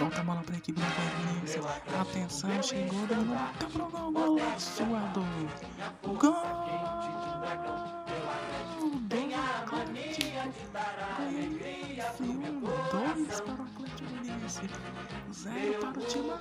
Vamos tomar tá uma break equipe né? tá do Fluminense. Atenção, chegou, dominou. Tá pro gol, golaço, Ado. Gol! Um, dois para o Atlético Mineiro, Zero para o Timão.